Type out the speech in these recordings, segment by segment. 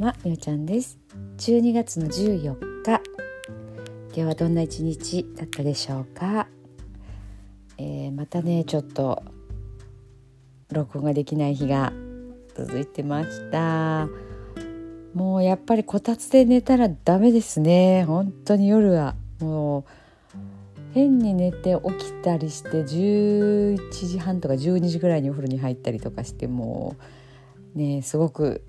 様みおちゃんです。12月の14日。今日はどんな一日だったでしょうか、えー、またねちょっと録音ができない日が続いてました。もうやっぱりこたつで寝たらダメですね。本当に夜は。もう変に寝て起きたりして11時半とか12時ぐらいにお風呂に入ったりとかしてもうねすごく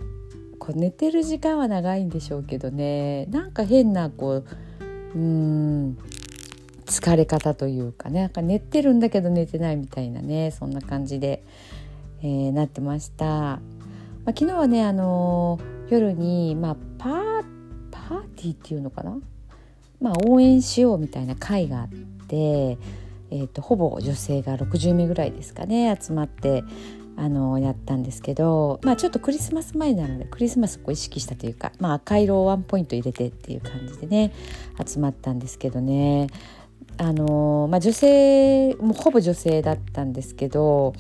こう寝てる時間は長いんでしょうけどね。なんか変なこううん疲れ方というかね。なんか寝てるんだけど寝てないみたいなね。そんな感じで、えー、なってました。まあ、昨日はね、あのー、夜に、まあ、パーパーティーっていうのかな、まあ、応援しようみたいな会があって、えーとほぼ女性が60名ぐらいですかね集まってあのやったんですけど、まあ、ちょっとクリスマス前なのでクリスマスを意識したというか、まあ、赤色をワンポイント入れてっていう感じでね集まったんですけどね。あの、まあ、女性もうほぼ女性だったんですけど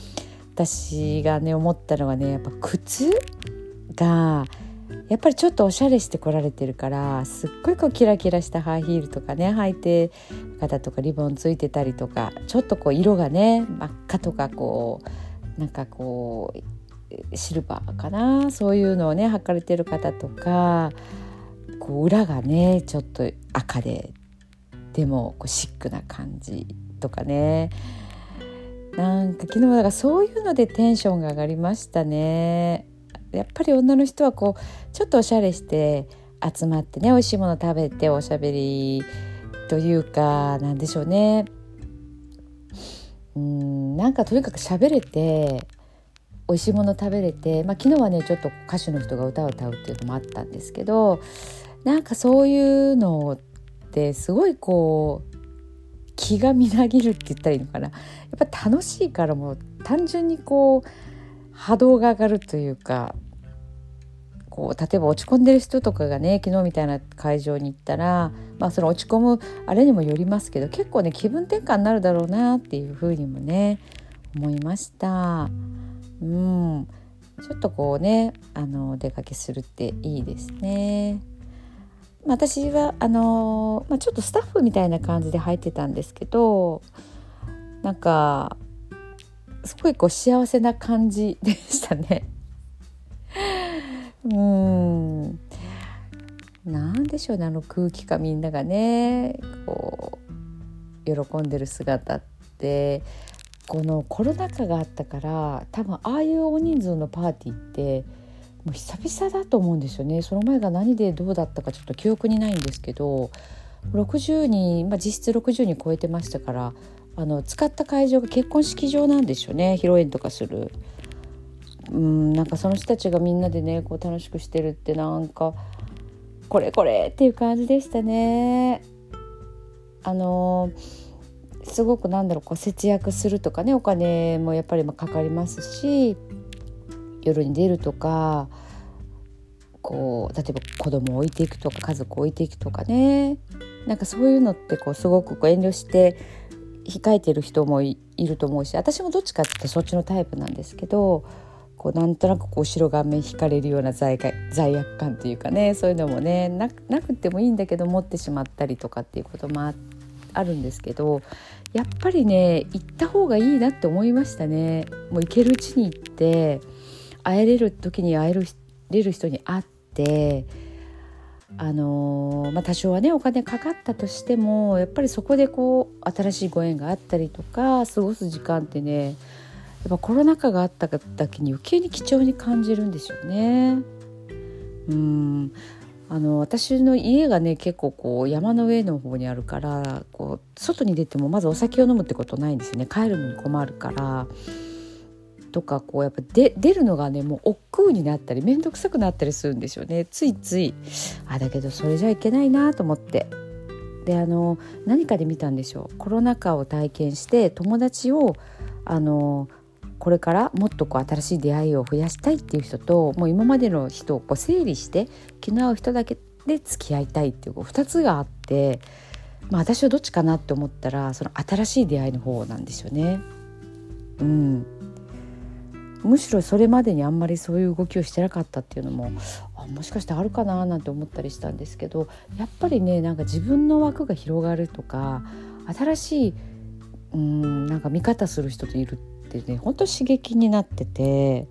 私がね思ったのはねやっぱ靴がやっぱりちょっとおしゃれしてこられてるからすっごいこうキラキラしたハイヒールとかね履いてる方とかリボンついてたりとかちょっとこう色がね真っ赤とかこうなんかこうシルバーかな？そういうのをね履かれてる方とかこう裏がねちょっと赤ででもこうシックな感じとかね。なんか昨日だからそういうのでテンションが上がりましたね。やっぱり女の人はこうちょっとおしゃれして集まってね美味しいもの食べておしゃべりというかなんでしょうね。うんなんかとにかく喋れて美味しいもの食べれて、まあ、昨日はねちょっと歌手の人が歌を歌うっていうのもあったんですけどなんかそういうのってすごいこう気がみなぎるって言ったらいいのかな。やっぱ楽しいからもう単純にこう波動が上がるというかこう例えば落ち込んでる人とかがね昨日みたいな会場に行ったら、まあ、その落ち込むあれにもよりますけど結構ね気分転換になるだろうなっていうふうにもね思いました。うんちょっとこうねあの出かけするっていいですね。私はあの、まあ、ちょっとスタッフみたいな感じで入ってたんですけどなんかすごいこう幸せな感じでしたね。うん。なんでしょうねあの空気感みんながねこう喜んでる姿って。このコロナ禍があったから多分ああいう大人数のパーティーってもう久々だと思うんですよね。その前が何でどうだったかちょっと記憶にないんですけど60人、まあ、実質60人超えてましたからあの使った会場が結婚式場なんですよね。披露宴とかする。うんなんかその人たちがみんなでねこう楽しくしてるってなんかこれこれっていう感じでしたね。あのすごくなんだろうこう節約するとかねお金もやっぱりかかりますし夜に出るとかこう例えば子供を置いていくとか家族を置いていくとかねなんかそういうのってこうすごくこう遠慮して控えてる人もいると思うし私もどっちかってそっちのタイプなんですけどこうなんとなくこう後ろ顔面引かれるような罪罪悪感というかねそういうのもねなくてもいいんだけど持ってしまったりとかっていうこともあるんですけどやっぱりね行った方がいいなって思いましたね。もう行けるうちに行って会えれる時に会えるれる人に会ってあのー、まあ、多少はねお金かかったとしてもやっぱりそこでこう新しいご縁があったりとか過ごす時間ってねっぱコロナ禍があった時に余計に貴重に感じるんですよね。うん。あの私の家がね結構こう山の上の方にあるからこう外に出てもまずお酒を飲むってことないんですよね。帰るのに困るから。とかこうやっぱで出るのがねもう億劫になったり面倒くさくなったりするんですよね。ついつい。あだけどそれじゃいけないなと思って。であの何かで見たんでしょう。コロナ禍を体験して友達をあのこれからもっとこう新しい出会いを増やしたいっていう人ともう今までの人をこう整理して気の合う人だけで付き合いたいっていう2つがあって、まあ、私はどっちかなって思ったらその新しい出会いの方なんですよね。うん、むしろそれまでにあんまりそういう動きをしてなかったっていうのもあもしかしてあるかななんて思ったりしたんですけどやっぱりねなんか自分の枠が広がるとか新しいうんなんか見方する人といるってね本当刺激になってて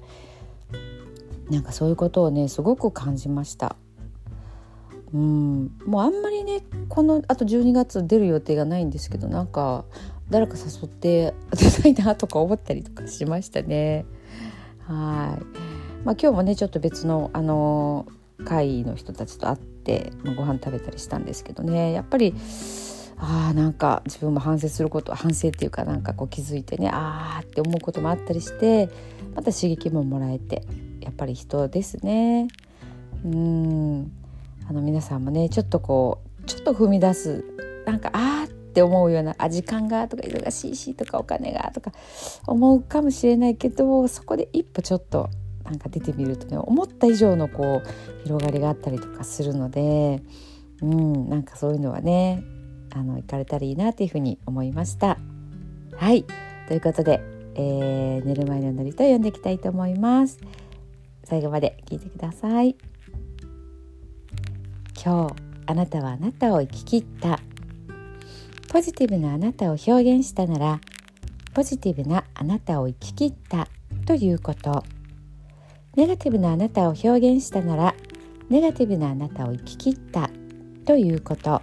なんかそういうことをねすごく感じました。うんもうあんまりねこのあと12月出る予定がないんですけどなんか誰か誘って出たいなとか思ったりとかしましたね。はい、まあ、今日もねちょっと別のあの会の人たちと会ってご飯食べたりしたんですけどねやっぱりあなんか自分も反省すること反省っていうかなんかこう気づいてねああって思うこともあったりしてまた刺激ももらえてやっぱり人ですね。うんあの皆さんもねちょっとこうちょっと踏み出すなんかああって思うようなあ時間がとか忙しいしとかお金がとか思うかもしれないけどそこで一歩ちょっとなんか出てみるとね思った以上のこう広がりがあったりとかするのでうんなんかそういうのはねあの行かれたらいいなというふうに思いました。はいということで、えー、寝る前のノリと読んでいきたいと思います。最後まで聞いてください。今日あなたはあなたを生き切ったポジティブなあなたを表現したならポジティブなあなたを生き切ったということネガティブなあなたを表現したならネガティブなあなたを生き切ったということ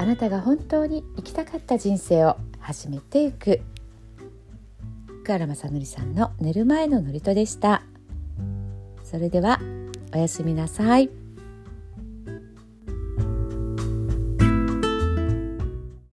あなたが本当に生きたかった人生を始めていく。福原正則さんの寝る前の祝詞でした。それではおやすみなさい。